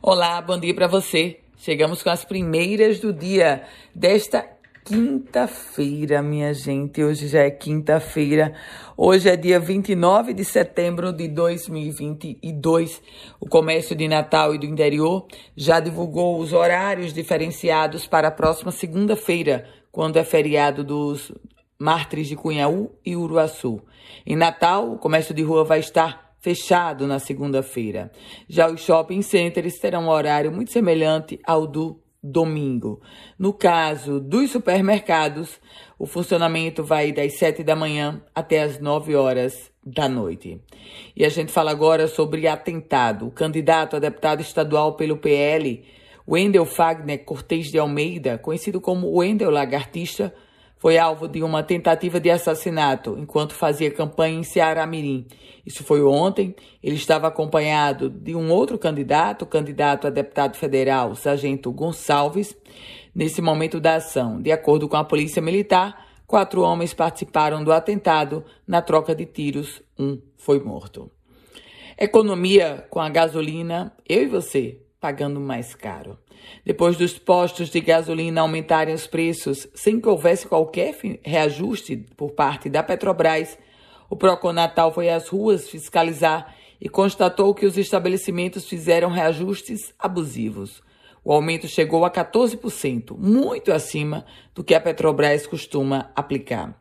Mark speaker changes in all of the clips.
Speaker 1: Olá, bom dia para você. Chegamos com as primeiras do dia desta quinta-feira, minha gente. Hoje já é quinta-feira. Hoje é dia 29 de setembro de 2022. O comércio de Natal e do interior já divulgou os horários diferenciados para a próxima segunda-feira, quando é feriado dos mártires de Cunhaú e Uruaçu. Em Natal, o comércio de rua vai estar fechado na segunda-feira. Já os shopping centers terão um horário muito semelhante ao do domingo. No caso dos supermercados, o funcionamento vai das 7 da manhã até as 9 horas da noite. E a gente fala agora sobre atentado. O candidato a deputado estadual pelo PL, Wendel Fagner Cortez de Almeida, conhecido como Wendel Lagartista, foi alvo de uma tentativa de assassinato enquanto fazia campanha em Ceará Mirim. Isso foi ontem. Ele estava acompanhado de um outro candidato, candidato a deputado federal, Sargento Gonçalves, nesse momento da ação. De acordo com a Polícia Militar, quatro homens participaram do atentado. Na troca de tiros, um foi morto. Economia com a gasolina, eu e você pagando mais caro. Depois dos postos de gasolina aumentarem os preços sem que houvesse qualquer reajuste por parte da Petrobras, o Proconatal foi às ruas fiscalizar e constatou que os estabelecimentos fizeram reajustes abusivos. O aumento chegou a 14%, muito acima do que a Petrobras costuma aplicar.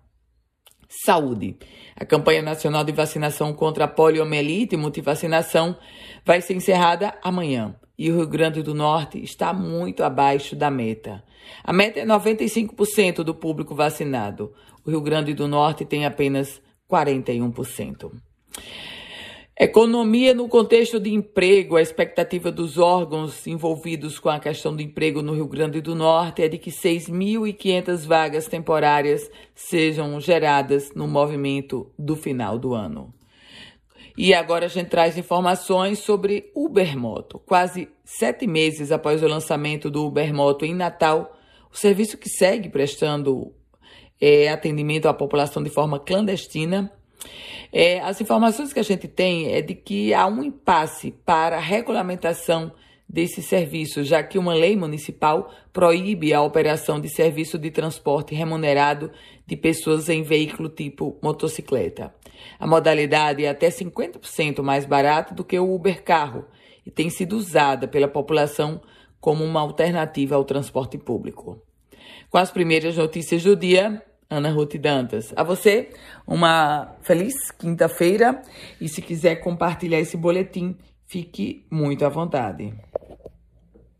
Speaker 1: Saúde. A campanha nacional de vacinação contra a poliomielite e multivacinação vai ser encerrada amanhã e o Rio Grande do Norte está muito abaixo da meta. A meta é 95% do público vacinado. O Rio Grande do Norte tem apenas 41%. Economia no contexto de emprego. A expectativa dos órgãos envolvidos com a questão do emprego no Rio Grande do Norte é de que 6.500 vagas temporárias sejam geradas no movimento do final do ano. E agora a gente traz informações sobre Ubermoto. Quase sete meses após o lançamento do Ubermoto em Natal, o serviço que segue prestando é, atendimento à população de forma clandestina. É, as informações que a gente tem é de que há um impasse para a regulamentação desse serviço, já que uma lei municipal proíbe a operação de serviço de transporte remunerado de pessoas em veículo tipo motocicleta. A modalidade é até 50% mais barata do que o Uber Carro e tem sido usada pela população como uma alternativa ao transporte público. Com as primeiras notícias do dia, Ana Ruth Dantas. A você, uma feliz quinta-feira e se quiser compartilhar esse boletim, Fique muito à vontade.